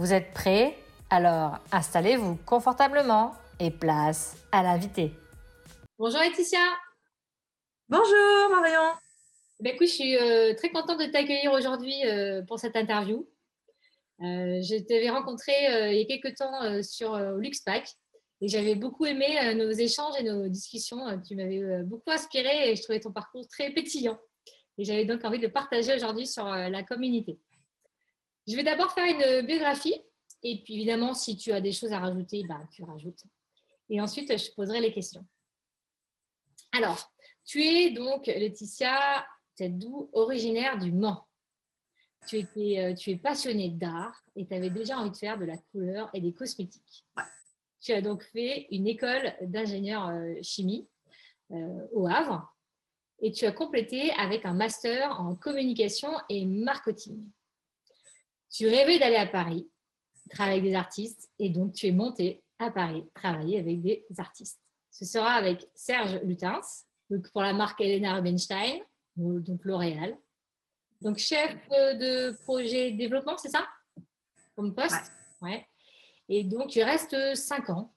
Vous êtes prêts? Alors installez-vous confortablement et place à l'invité. Bonjour Laetitia. Bonjour Marion. Ben, écoute, je suis euh, très contente de t'accueillir aujourd'hui euh, pour cette interview. Euh, je t'avais rencontré il y a quelques temps sur Luxpack et j'avais beaucoup aimé nos échanges et nos discussions. Tu m'avais beaucoup inspiré et je trouvais ton parcours très pétillant. Et j'avais donc envie de partager aujourd'hui sur la communauté. Je vais d'abord faire une biographie et puis évidemment, si tu as des choses à rajouter, bah, tu rajoutes. Et ensuite, je poserai les questions. Alors, tu es donc Laetitia Tedou, originaire du Mans. Tu, étais, euh, tu es passionnée d'art et tu avais déjà envie de faire de la couleur et des cosmétiques. Tu as donc fait une école d'ingénieur euh, chimie euh, au Havre et tu as complété avec un master en communication et marketing. Tu rêvais d'aller à Paris, travailler avec des artistes et donc tu es monté à Paris, travailler avec des artistes. Ce sera avec Serge Lutens, donc pour la marque Elena Rubinstein, donc L'Oréal. Donc chef de projet développement, c'est ça? Comme poste? Ouais. Et donc tu restes cinq ans.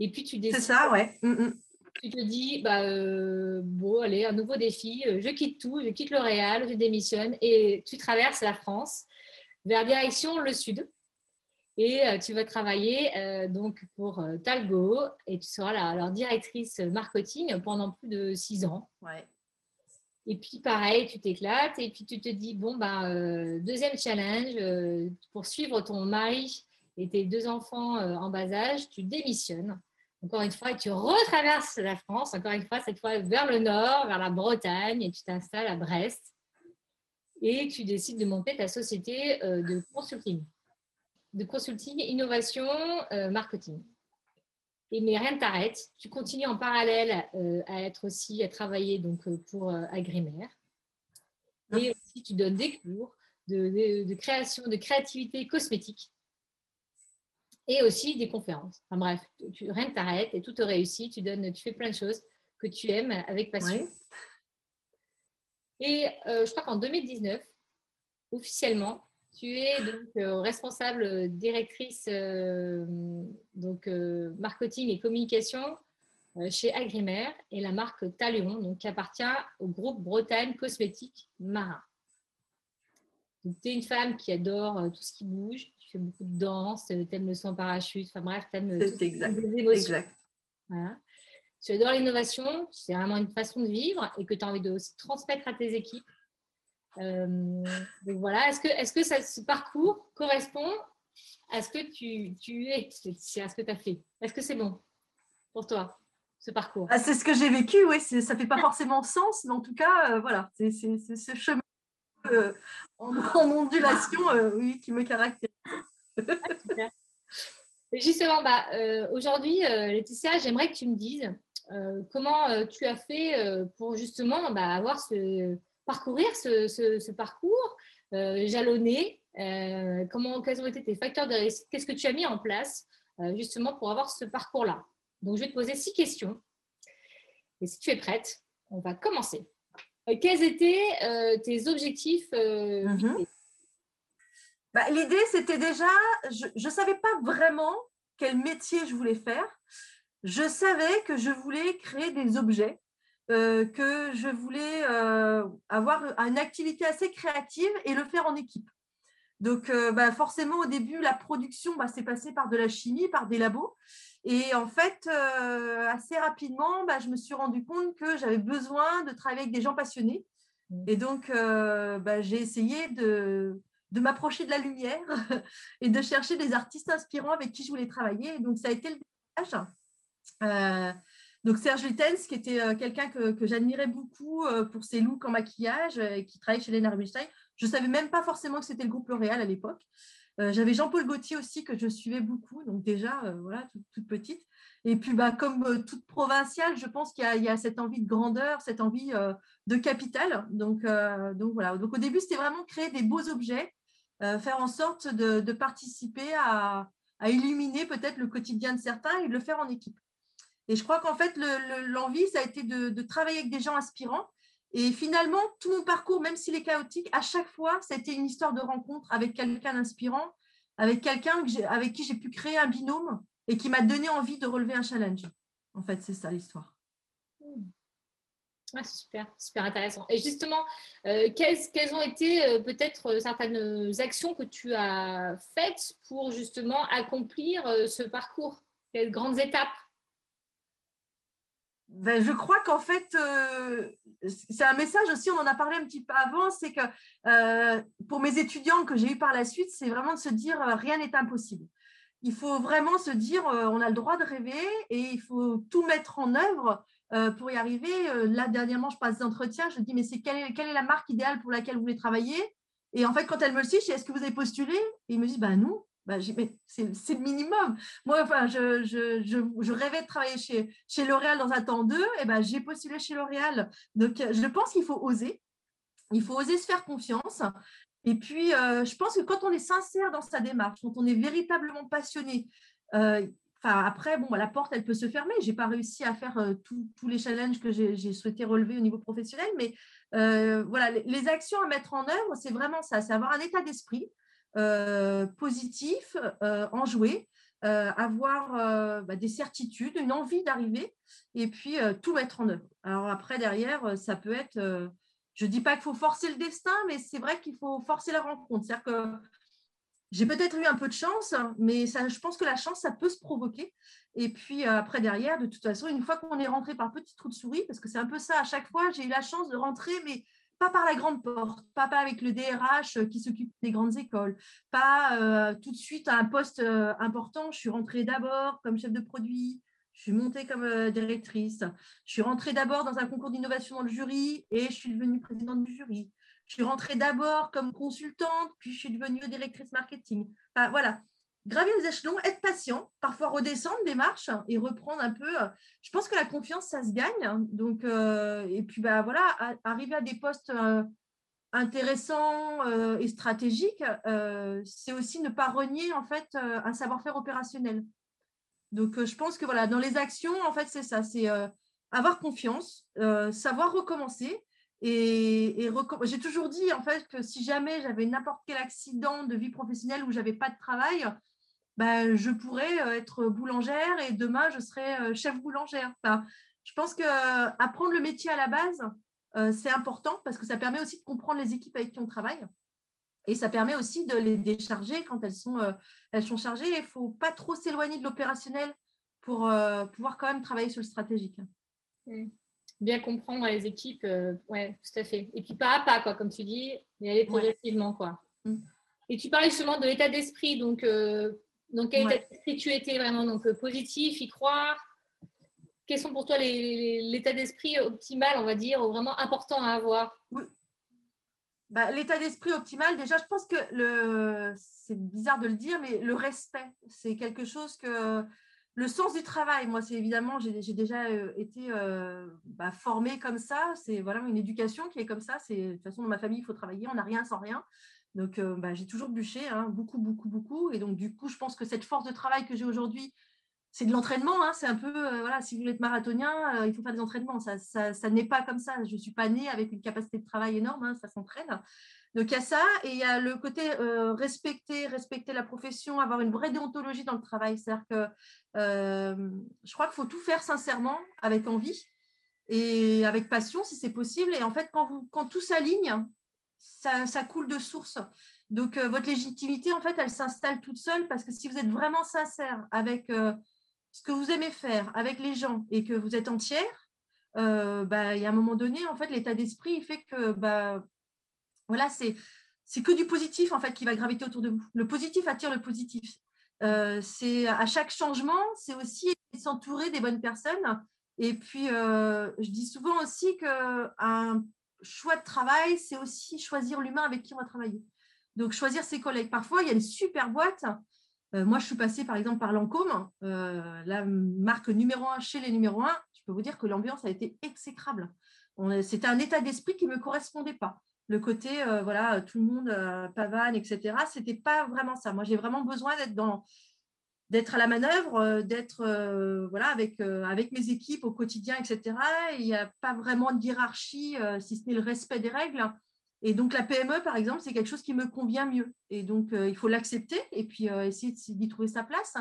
Et puis tu décides. C'est ça, ouais. Mm, mm. Tu te dis, bah, euh, bon, allez, un nouveau défi, je quitte tout, je quitte L'Oréal, je démissionne et tu traverses la France vers direction le sud. Et euh, tu vas travailler euh, donc pour euh, Talgo et tu seras leur directrice marketing pendant plus de six ans. Ouais. Et puis pareil, tu t'éclates et puis tu te dis bon ben deuxième challenge pour suivre ton mari et tes deux enfants en bas âge, tu démissionnes encore une fois et tu retraverses la France encore une fois cette fois vers le nord, vers la Bretagne et tu t'installes à Brest et tu décides de monter ta société de consulting de consulting, innovation, euh, marketing. Et, mais rien ne t'arrête. Tu continues en parallèle euh, à être aussi, à travailler donc, euh, pour Agrimaire. Et aussi, tu donnes des cours de, création, de créativité cosmétique. Et aussi des conférences. Enfin bref, tu, rien ne t'arrête et tout te réussit. Tu, donnes, tu fais plein de choses que tu aimes avec passion. Et je crois qu'en 2019, officiellement, tu es donc euh, responsable euh, directrice euh, donc, marketing et communication chez Agrimaire et la marque Talion, donc, qui appartient au groupe Bretagne Cosmétique Marin. Tu es une femme qui adore tout ce qui bouge, tu fais beaucoup de danse, tu aimes le son parachute, enfin bref, tu aimes les émotions. Exact. Tu adores l'innovation, c'est vraiment une façon de vivre et que tu as envie de aussi transmettre à tes équipes. Euh, donc voilà, est-ce que, est-ce que ça, ce parcours correspond à ce que tu, tu es, à ce que tu as fait? Est-ce que c'est bon pour toi, ce parcours? Ah, C'est ce que j'ai vécu, oui, ça ne fait pas forcément sens, mais en tout cas, euh, voilà, c'est, ce chemin euh, en, ondulation oui, qui me caractérise. Justement, bah, aujourd'hui, Laetitia, j'aimerais que tu me dises comment tu as fait pour justement bah, avoir ce, parcourir ce, parcours euh, jalonné euh, comment, Quels ont été tes facteurs de réussite Qu'est-ce que tu as mis en place euh, justement pour avoir ce parcours-là? Donc, je vais te poser six questions. Et si tu es prête, on va commencer. quels étaient tes objectifs mhm. bah, L'idée, c'était déjà, je ne savais pas vraiment quel métier je voulais faire. Je savais que je voulais créer des objets euh, que je voulais euh, avoir une activité assez créative et le faire en équipe. Donc, euh, bah, forcément, au début, la production, bah, s'est passée par de la chimie, par des labos. Et en fait, assez rapidement, bah, je me suis rendu compte que j'avais besoin de travailler avec des gens passionnés. Mmh. Et donc, j'ai essayé de, de m'approcher de la lumière et de chercher des artistes inspirants avec qui je voulais travailler. Et donc, ça a été le démarrage. Donc Serge Lutens, qui était euh, quelqu'un que, j'admirais beaucoup euh, pour ses looks en maquillage, euh, et qui travaillait chez Lena Rubinstein. Je ne savais même pas forcément que c'était le groupe L'Oréal à l'époque. J'avais Jean-Paul Gaultier aussi que je suivais beaucoup, donc déjà, voilà, toute, petite. Et puis, bah, comme toute provinciale, je pense qu'il y, a cette envie de grandeur, cette envie de capital. Donc, donc voilà. Donc au début, c'était vraiment créer des beaux objets, faire en sorte de, participer à, à illuminer peut-être le quotidien de certains et de le faire en équipe. Et je crois qu'en fait, l'envie, ça a été de, travailler avec des gens inspirants. Et finalement, tout mon parcours, même s'il est chaotique, à chaque fois, ça a été une histoire de rencontre avec quelqu'un d'inspirant, avec quelqu'un avec qui j'ai pu créer un binôme et qui m'a donné envie de relever un challenge. En fait, c'est ça l'histoire. Ah, super, super intéressant. Et justement, euh, quelles, ont été euh, peut-être euh, certaines actions que tu as faites pour justement accomplir ce parcours? Quelles grandes étapes? Ben, je crois qu'en fait, c'est un message aussi, on en a parlé un petit peu avant, c'est que pour mes étudiants que j'ai eu par la suite, c'est vraiment de se dire rien n'est impossible. Il faut vraiment se dire on a le droit de rêver et il faut tout mettre en œuvre euh, pour y arriver. Euh, là, dernièrement, je passe des entretiens, je dis, mais c'est quelle, est, la marque idéale pour laquelle vous voulez travailler? Et en fait, quand elle me le dit, je dis, est-ce que vous avez postulé? Et il me dit, ben non. Ben, c'est le minimum. Moi, enfin, je, je, je, rêvais de travailler chez, chez L'Oréal dans un temps 2, et ben, j'ai postulé chez L'Oréal. Donc, je pense qu'il faut oser. Il faut oser se faire confiance. Et puis, euh, je pense que quand on est sincère dans sa démarche, quand on est véritablement passionné, après, bon, bah, la porte, elle peut se fermer. Je n'ai pas réussi à faire euh, tous les challenges que j'ai souhaité relever au niveau professionnel, mais euh, voilà, les, actions à mettre en œuvre, c'est vraiment ça, c'est avoir un état d'esprit euh, positif, enjoué, avoir bah, des certitudes, une envie d'arriver, et puis tout mettre en œuvre. Alors après, derrière, ça peut être, je ne dis pas qu'il faut forcer le destin, mais c'est vrai qu'il faut forcer la rencontre. C'est-à-dire que j'ai peut-être eu un peu de chance, mais je pense que la chance, ça peut se provoquer. Et puis euh, après, derrière, de toute façon, une fois qu'on est rentré par petit trou de souris, parce que c'est un peu ça, à chaque fois, j'ai eu la chance de rentrer, mais pas par la grande porte, pas, avec le DRH euh, qui s'occupe des grandes écoles, pas euh, tout de suite à un poste important. Je suis rentrée d'abord comme chef de produit, je suis montée comme directrice, je suis rentrée d'abord dans un concours d'innovation dans le jury et je suis devenue présidente du jury. Je suis rentrée d'abord comme consultante, puis je suis devenue directrice marketing. Voilà, gravir les échelons, être patient, parfois redescendre des marches et reprendre un peu. Euh, je pense que la confiance, ça se gagne. Donc, euh, et puis, bah, voilà, arriver à des postes euh, intéressants et stratégiques, c'est aussi ne pas renier en fait un savoir-faire opérationnel. Donc, je pense que voilà, dans les actions, en fait, c'est ça, c'est avoir confiance, savoir recommencer et, j'ai toujours dit en fait que si jamais j'avais n'importe quel accident de vie professionnelle où j'avais pas de travail, ben, je pourrais euh, être boulangère et demain je serai euh, chef boulangère. Enfin, je pense que euh, apprendre le métier à la base, c'est important parce que ça permet aussi de comprendre les équipes avec qui on travaille. Et ça permet aussi de les décharger quand elles sont, elles sont chargées. Il ne faut pas trop s'éloigner de l'opérationnel pour pouvoir quand même travailler sur le stratégique. Mmh bien comprendre les équipes, euh, ouais, tout à fait. Et puis pas à pas, quoi, comme tu dis, mais aller progressivement, quoi. Mm. Et tu parlais justement de l'état d'esprit, donc euh, dans quel état d'esprit tu étais vraiment donc positif, y croire? Quels sont pour toi l'état d'esprit optimal, on va dire, ou vraiment important à avoir? Bah, L'état d'esprit optimal, déjà, je pense que le, c'est bizarre de le dire, mais le respect, c'est quelque chose que le sens du travail, moi, c'est évidemment, j'ai déjà euh, été euh, bah, formée comme ça. C'est voilà une éducation qui est comme ça. C'est de toute façon dans ma famille, il faut travailler. On n'a rien sans rien. Donc, euh, bah, j'ai toujours bûché, hein, beaucoup, beaucoup, beaucoup. Et donc, du coup, je pense que cette force de travail que j'ai aujourd'hui, c'est de l'entraînement. Hein. c'est un peu, voilà, si vous voulez être marathonien, il faut faire des entraînements. Ça, ça, n'est pas comme ça. Je ne suis pas née avec une capacité de travail énorme. Hein, ça s'entraîne. Donc, il y a ça. Et il y a le côté respecter, respecter la profession, avoir une vraie déontologie dans le travail. C'est-à-dire que euh, je crois qu'il faut tout faire sincèrement, avec envie et avec passion si c'est possible. Et en fait, quand tout s'aligne, ça, coule de source. Donc, euh, votre légitimité, en fait, elle s'installe toute seule parce que si vous êtes vraiment sincère avec euh, ce que vous aimez faire, avec les gens et que vous êtes entière, bah, il y a un moment donné, en fait, l'état d'esprit, fait que, bah, voilà, c'est c'est que du positif en fait qui va graviter autour de vous. Le positif attire le positif. Euh, c'est à chaque changement, c'est aussi s'entourer des bonnes personnes. Et puis, euh, je dis souvent aussi qu'un choix de travail, c'est aussi choisir l'humain avec qui on va travailler. Donc, choisir ses collègues. Parfois, il y a des super boîtes. Euh, moi, je suis passée par exemple par Lancôme, euh, la marque numéro un chez les numéros un. Je peux vous dire que l'ambiance a été exécrable. C'était un état d'esprit qui ne me correspondait pas. Le côté, euh, voilà, tout le monde pavane, etc. C'était pas vraiment ça. Moi, j'ai vraiment besoin d'être dans, d'être à la manœuvre, d'être voilà avec avec mes équipes au quotidien, etc. Il n'y a pas vraiment de hiérarchie, si ce n'est le respect des règles. Et donc, la PME, par exemple, c'est quelque chose qui me convient mieux. Et donc, euh, il faut l'accepter et puis euh, essayer d'y trouver sa place.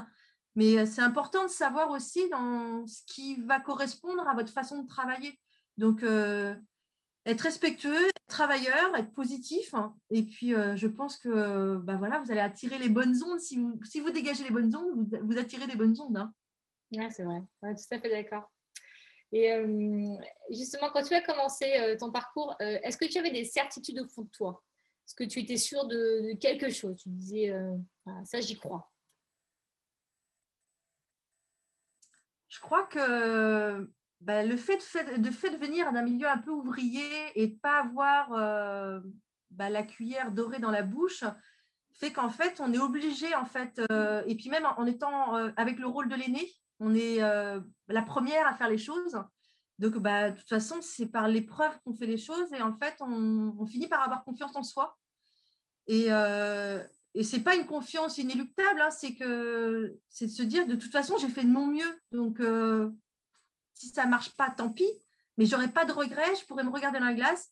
Mais euh, c'est important de savoir aussi dans ce qui va correspondre à votre façon de travailler. Donc, être respectueux, être travailleur, être positif. et puis, je pense que bah, voilà, vous allez attirer les bonnes ondes. Si vous, si vous dégagez les bonnes ondes, vous, attirez les bonnes ondes. Hein. c'est vrai. tout à fait d'accord. Et euh, justement, quand tu as commencé euh, ton parcours, euh, est-ce que tu avais des certitudes au fond de toi? Est-ce que tu étais sûre de, quelque chose? Tu disais, ça, j'y crois. Je crois que bah, le fait de, venir d'un milieu un peu ouvrier et de pas avoir bah, la cuillère dorée dans la bouche fait qu'en fait, on est obligé, en fait, et puis même en étant avec le rôle de l'aîné, on est euh, la première à faire les choses. Donc, bah, de toute façon, c'est par l'épreuve qu'on fait les choses et en fait, on, finit par avoir confiance en soi. Et, euh, et ce n'est pas une confiance inéluctable, hein, c'est que c'est de se dire de toute façon, j'ai fait de mon mieux. Donc, euh, si ça marche pas, tant pis, mais j'aurai pas de regrets, je pourrais me regarder dans la glace.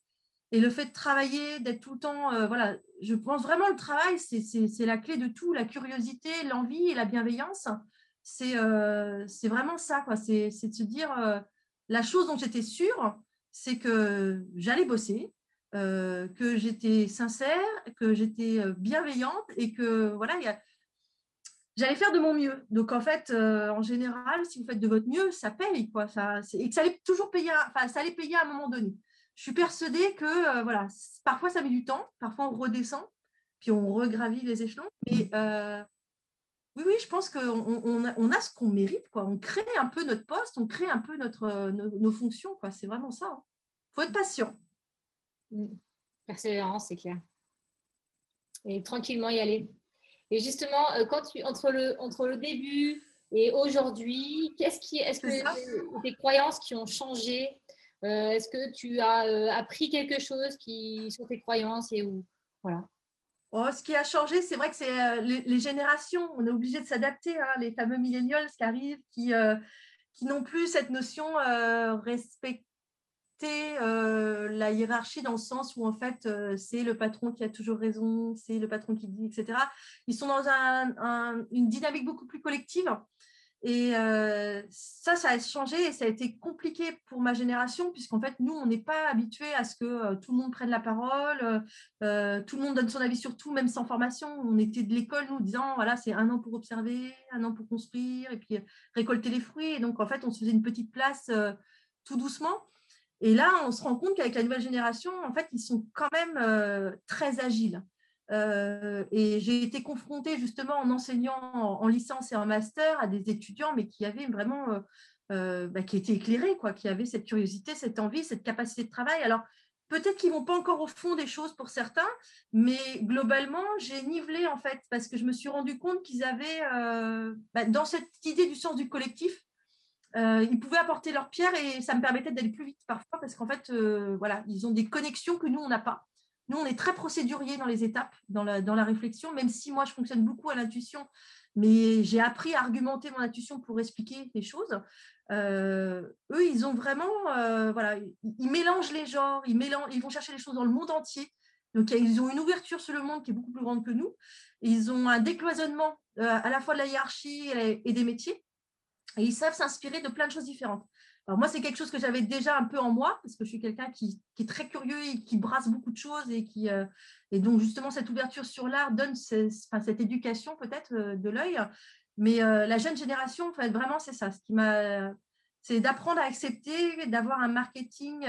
Et le fait de travailler, d'être tout le temps, euh, voilà, je pense vraiment le travail, c'est la clé de tout, la curiosité, l'envie et la bienveillance c'est euh, vraiment ça, quoi. C'est de se dire euh, la chose dont j'étais sûre, c'est que j'allais bosser, euh, que j'étais sincère, que j'étais bienveillante et que voilà, j'allais faire de mon mieux. Donc en fait, en général, si vous faites de votre mieux, ça paye, quoi. Ça, et que ça allait toujours payer, enfin, ça allait payer à un moment donné. Je suis persuadée que voilà, parfois ça met du temps, parfois on redescend, puis on regravit les échelons, mais oui, oui, je pense qu'on on a, ce qu'on mérite. Quoi. On crée un peu notre poste, on crée un peu notre, euh, nos, fonctions. Quoi. C'est vraiment ça. Il hein. faut être patient. Persévérance, c'est clair. Et tranquillement y aller. Et justement, euh, quand tu, entre, le, entre le début et aujourd'hui, qu'est-ce qui, est-ce que des croyances qui ont changé euh, Est-ce que tu as appris quelque chose qui, sur tes croyances et où? Voilà. Oh, ce qui a changé, c'est vrai que c'est euh, les, générations. On est obligé de s'adapter. Hein, les fameux millennials qui arrivent, qui, euh, qui n'ont plus cette notion euh, respecter la hiérarchie dans le sens où en fait c'est le patron qui a toujours raison, c'est le patron qui dit, etc. Ils sont dans une dynamique beaucoup plus collective et euh, ça, ça a changé et ça a été compliqué pour ma génération, puisqu'en fait, nous, on n'est pas habitués à ce que euh, tout le monde prenne la parole, euh, tout le monde donne son avis sur tout, même sans formation. On était de l'école, nous, disant, voilà, c'est un an pour observer, un an pour construire, et puis récolter les fruits. Et donc, en fait, on se faisait une petite place tout doucement. Et là, on se rend compte qu'avec la nouvelle génération, en fait, ils sont quand même très agiles. Euh, et j'ai été confrontée justement en enseignant en, licence et en master à des étudiants, mais qui avaient vraiment, euh, euh, bah, qui étaient éclairés, quoi, qui avaient cette curiosité, cette envie, cette capacité de travail. Alors, peut-être qu'ils vont pas encore au fond des choses pour certains, mais globalement, j'ai nivelé en fait, parce que je me suis rendu compte qu'ils avaient, bah, dans cette idée du sens du collectif, ils pouvaient apporter leur pierre et ça me permettait d'aller plus vite parfois parce qu'en fait, voilà, ils ont des connexions que nous, on n'a pas. Nous, on est très procédurier dans les étapes, dans la, dans la réflexion, même si moi, je fonctionne beaucoup à l'intuition, mais j'ai appris à argumenter mon intuition pour expliquer les choses. Euh, eux, ils ont vraiment, euh, voilà, ils mélangent les genres, ils, mélangent, ils vont chercher les choses dans le monde entier. Donc, ils ont une ouverture sur le monde qui est beaucoup plus grande que nous. Ils ont un décloisonnement euh, à la fois de la hiérarchie et des métiers. Et ils savent s'inspirer de plein de choses différentes. Alors moi, c'est quelque chose que j'avais déjà un peu en moi, parce que je suis quelqu'un qui, est très curieux et qui brasse beaucoup de choses. Et, qui, euh, et donc, justement, cette ouverture sur l'art donne cette éducation peut-être euh, de l'œil. Mais euh, la jeune génération, en fait, vraiment, c'est ça. Ce qui m'a, c'est d'apprendre à accepter, d'avoir un marketing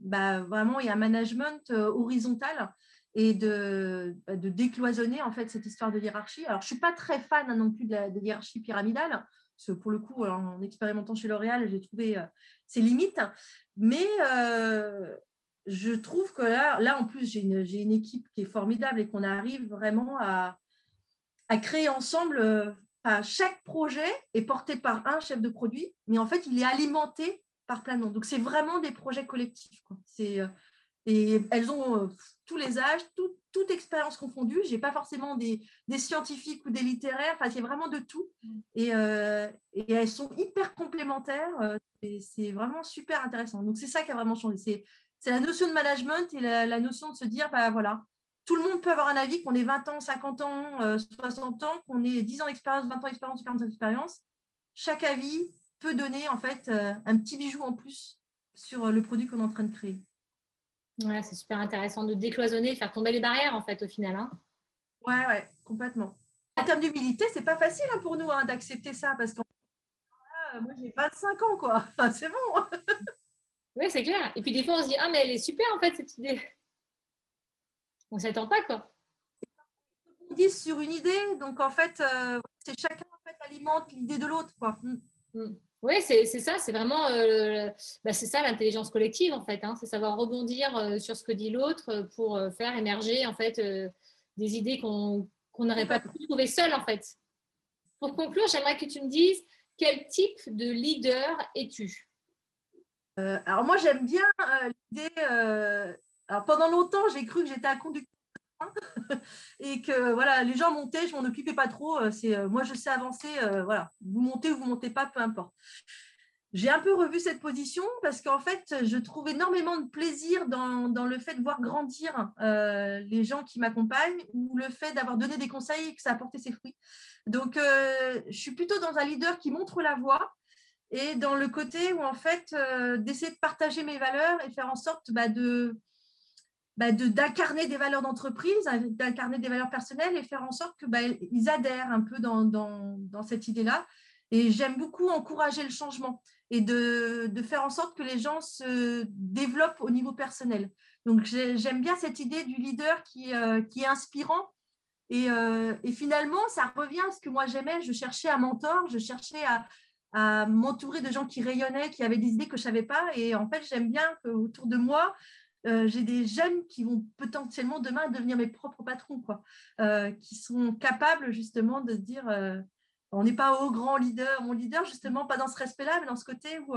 bah, vraiment et un management horizontal et de, bah, de, décloisonner en fait cette histoire de hiérarchie. Alors, je ne suis pas très fan hein, non plus de la hiérarchie pyramidale pour le coup, en expérimentant chez L'Oréal, j'ai trouvé euh, ses limites. Mais euh, je trouve que là, là en plus, j'ai une, équipe qui est formidable et qu'on arrive vraiment à, créer ensemble. Euh, chaque projet est porté par un chef de produit, mais en fait, il est alimenté par plein de monde. Donc, c'est vraiment des projets collectifs. C'est, euh, et elles ont euh, tous les âges, toute expérience confondue. Je n'ai pas forcément des, des, scientifiques ou des littéraires. Enfin, c'est vraiment de tout. Mm. Et, et, elles sont hyper complémentaires. c'est vraiment super intéressant. Donc, c'est ça qui a vraiment changé. C'est c'est la notion de management et la, notion de se dire, bah, voilà, tout le monde peut avoir un avis, qu'on ait 20 ans, 50 ans, 60 euh, ans, qu'on ait 10 ans d'expérience, 20 ans d'expérience, 40 ans d'expérience. Chaque avis peut donner en fait euh, un petit bijou en plus sur le produit qu'on est en train de créer. Ouais, c'est super intéressant de décloisonner, faire tomber les barrières en fait au final. Hein. Ouais, ouais, complètement. En termes d'humilité, c'est pas facile hein, pour nous hein, d'accepter ça parce que moi j'ai 25 ans quoi. c'est bon. Oui, c'est clair. Et puis des fois, on se dit, ah, mais elle est super en fait, cette idée. On ne s'attend pas, quoi. On dit sur une idée, donc en fait, euh, c'est chacun en fait, alimente l'idée de l'autre, quoi. Mm. Mm. Oui, c'est ça, c'est vraiment euh, bah, c'est ça l'intelligence collective en fait, hein. c'est savoir rebondir euh, sur ce que dit l'autre pour faire émerger en fait des idées qu'on n'aurait pas pu trouver seul en fait. Pour conclure, j'aimerais que tu me dises quel type de leader es-tu? Euh, alors moi, j'aime bien euh, l'idée. Euh, alors pendant longtemps, j'ai cru que j'étais un conducteur et que voilà, les gens montaient, je m'en occupais pas trop. C'est moi, je sais avancer. voilà, vous montez ou vous montez pas, peu importe. J'ai un peu revu cette position parce qu'en fait, je trouve énormément de plaisir dans, dans le fait de voir grandir les gens qui m'accompagnent ou le fait d'avoir donné des conseils et que ça a porté ses fruits. Donc, je suis plutôt dans un leader qui montre la voie et dans le côté où en fait euh, d'essayer de partager mes valeurs et faire en sorte bah, bah, d'incarner des valeurs d'entreprise, hein, d'incarner des valeurs personnelles et faire en sorte que bah, adhèrent un peu dans, dans, dans cette idée-là. Et j'aime beaucoup encourager le changement et de, de, faire en sorte que les gens se développent au niveau personnel. Donc j'aime bien cette idée du leader qui, euh, qui est inspirant. Et, euh, et, finalement, ça revient à ce que moi j'aimais. Je cherchais un mentor, je cherchais à, à m'entourer de gens qui rayonnaient, qui avaient des idées que je ne savais pas. Et en fait, j'aime bien qu'autour de moi, euh, j'ai des jeunes qui vont potentiellement demain devenir mes propres patrons, quoi, euh, qui sont capables justement de se dire euh, on n'est pas au grand leader, mon leader, justement, pas dans ce respect-là, mais dans ce côté où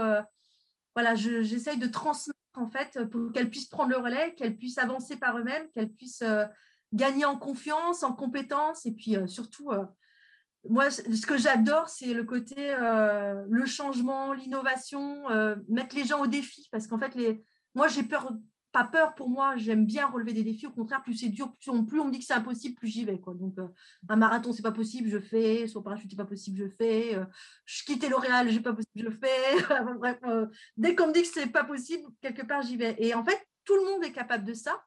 voilà, j'essaye de transmettre en fait pour qu'elles puissent prendre le relais, qu'elles puissent avancer par eux-mêmes, qu'elles puissent gagner en confiance, en compétences et puis surtout moi, ce que j'adore, c'est le côté, le changement, l'innovation, mettre les gens au défi. Parce qu'en fait, les... moi, j'ai peur, pas peur pour moi, j'aime bien relever des défis. Au contraire, plus c'est dur, plus on, plus on me dit que c'est impossible, plus j'y vais. Quoi. Donc, euh, un marathon, c'est pas possible, je fais. Sur parachute, c'est pas possible, je fais. je quitte L'Oréal, j'ai pas possible, je fais. Bref, dès qu'on me dit que c'est pas possible, quelque part, j'y vais. Et en fait, tout le monde est capable de ça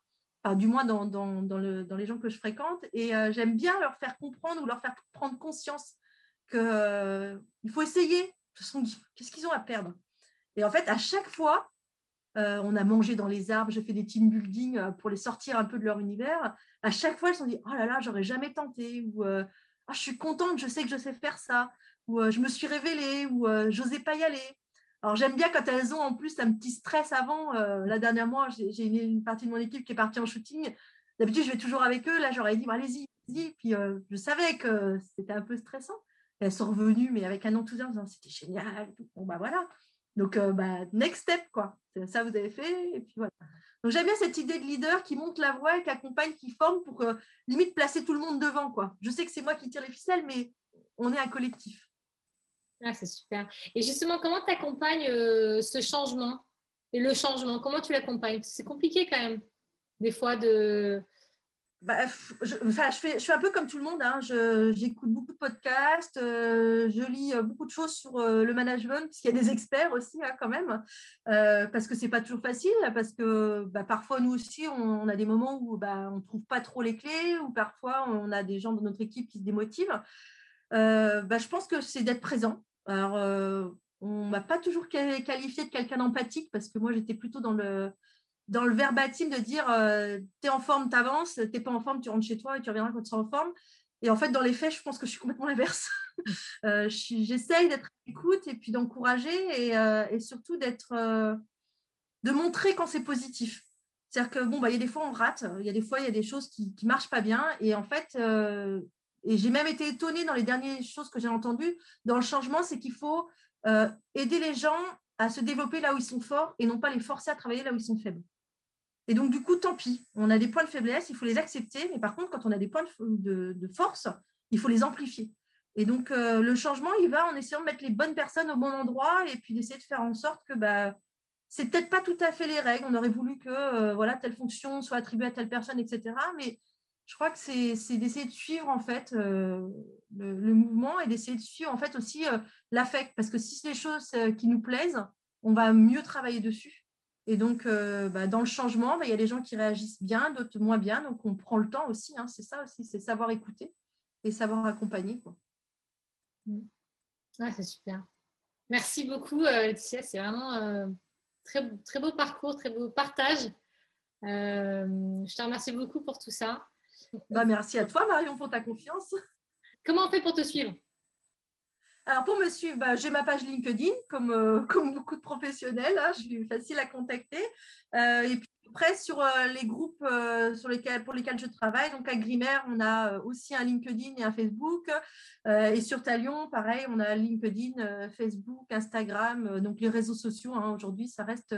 du moins dans, dans, dans, le, dans, les gens que je fréquente. Et euh, j'aime bien leur faire comprendre ou leur faire prendre conscience qu'il euh, faut essayer. Qu'est-ce qu'ils ont à perdre? Et en fait, à chaque fois, euh, on a mangé dans les arbres, je fais des team building pour les sortir un peu de leur univers. À chaque fois, elles se sont dit Oh là là, j'aurais jamais tenté. Ou ah, Je suis contente, je sais que je sais faire ça. Ou je me suis révélée. Ou j'osais pas y aller. Alors j'aime bien quand elles ont en plus un petit stress avant. Euh, la dernière mois, j'ai une, partie de mon équipe qui est partie en shooting. D'habitude, je vais toujours avec eux. Là, j'aurais dit, allez-y, allez-y. Puis euh, je savais que c'était un peu stressant. elles sont revenues, mais avec un enthousiasme, c'était génial. Bon, bah voilà. Donc, euh, bah, next step, quoi. Ça, vous avez fait. Et puis voilà. Donc, j'aime bien cette idée de leader qui monte la voie, qui accompagne, qui forme pour limite placer tout le monde devant, quoi. Je sais que c'est moi qui tire les ficelles, mais on est un collectif. Ah, c'est super. Et justement, comment tu accompagnes euh, ce changement et le changement? Comment tu l'accompagnes? C'est compliqué quand même, des fois, de. Bah, je, enfin, je, fais, je suis un peu comme tout le monde. Hein. J'écoute beaucoup de podcasts, euh, je lis euh, beaucoup de choses sur le management, puisqu'il y a des experts aussi, hein, quand même, parce que c'est pas toujours facile, parce que bah, parfois, nous aussi, on, a des moments où bah, on ne trouve pas trop les clés, ou parfois, on a des gens dans notre équipe qui se démotivent. Bah, je pense que c'est d'être présent. Alors, euh, on ne m'a pas toujours qualifié de quelqu'un d'empathique parce que moi, j'étais plutôt dans le, dans le verbatim de dire euh, tu es en forme, tu avances, tu n'es pas en forme, tu rentres chez toi et tu reviendras quand tu seras en forme. Et en fait, dans les faits, je pense que je suis complètement l'inverse. euh, J'essaye d'être à l'écoute et puis d'encourager et, euh, et, surtout d'être, de montrer quand c'est positif. C'est-à-dire que bon, bah, il y a des fois on rate, il y a des fois il y a des choses qui ne marchent pas bien. Et en fait, euh, et j'ai même été étonnée dans les dernières choses que j'ai entendues dans le changement, c'est qu'il faut euh, aider les gens à se développer là où ils sont forts et non pas les forcer à travailler là où ils sont faibles. Et donc, du coup, tant pis, on a des points de faiblesse, il faut les accepter, mais par contre, quand on a des points de, force, il faut les amplifier. Et donc, euh, le changement, il va en essayant de mettre les bonnes personnes au bon endroit et puis d'essayer de faire en sorte que bah, c'est peut-être pas tout à fait les règles. On aurait voulu que euh, voilà, telle fonction soit attribuée à telle personne, etc. Mais je crois que c'est d'essayer de suivre en fait euh, le, mouvement et d'essayer de suivre en fait aussi l'affect. Parce que si c'est des choses qui nous plaisent, on va mieux travailler dessus. Et donc, bah, dans le changement, bah, il y a des gens qui réagissent bien, d'autres moins bien. Donc, on prend le temps aussi. Hein. c'est ça aussi, c'est savoir écouter et savoir accompagner. Quoi. Mmh. c'est super. Merci beaucoup, Laetitia. C'est vraiment très, très beau parcours, très beau partage. Euh, je te remercie beaucoup pour tout ça. Bah, merci à toi, Marion, pour ta confiance. Comment on fait pour te suivre? Alors pour me suivre, bah, j'ai ma page LinkedIn, comme, euh, comme beaucoup de professionnels, hein, je suis facile à contacter. Euh, et puis après, sur euh, les groupes sur lesquels, pour lesquels je travaille, donc à Grimaire, on a aussi un LinkedIn et un Facebook. et sur Talion, pareil, on a LinkedIn, Facebook, Instagram, donc les réseaux sociaux. Hein, aujourd'hui, ça reste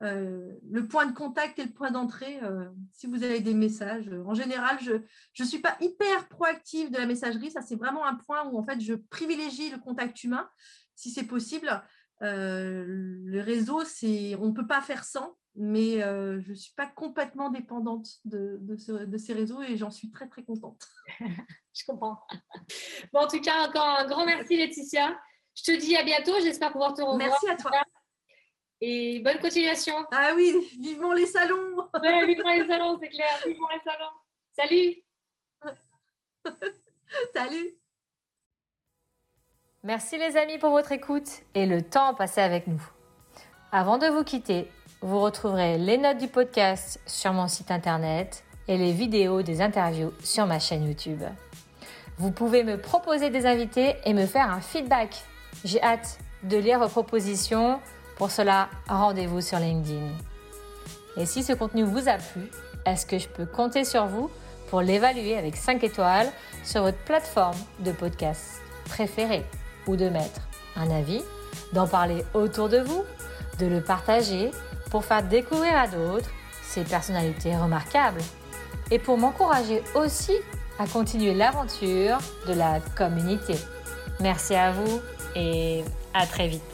le point de contact et le point d'entrée euh, si vous avez des messages. En général, je ne suis pas hyper proactive de la messagerie. Ça, c'est vraiment un point où en fait, je privilégie le contact humain si c'est possible. Euh, le réseau, c'est, on ne peut pas faire sans, mais je ne suis pas complètement dépendante de, de, ces réseaux et j'en suis très, très contente. je comprends. Bon, en tout cas, encore un grand merci, Laetitia. Je te dis à bientôt. J'espère pouvoir te revoir. Merci à toi. Et bonne continuation. Ah oui, vivement les salons. Oui, vivement les salons, c'est clair. Vivement les salons. Salut. Salut. Merci les amis pour votre écoute et le temps passé avec nous. Avant de vous quitter, vous retrouverez les notes du podcast sur mon site internet et les vidéos des interviews sur ma chaîne YouTube. Vous pouvez me proposer des invités et me faire un feedback. J'ai hâte de lire vos propositions pour cela, rendez-vous sur LinkedIn. Et si ce contenu vous a plu, est-ce que je peux compter sur vous pour l'évaluer avec 5 étoiles sur votre plateforme de podcast préférée ou de mettre un avis, d'en parler autour de vous, de le partager pour faire découvrir à d'autres ces personnalités remarquables et pour m'encourager aussi à continuer l'aventure de la communauté. Merci à vous et à très vite.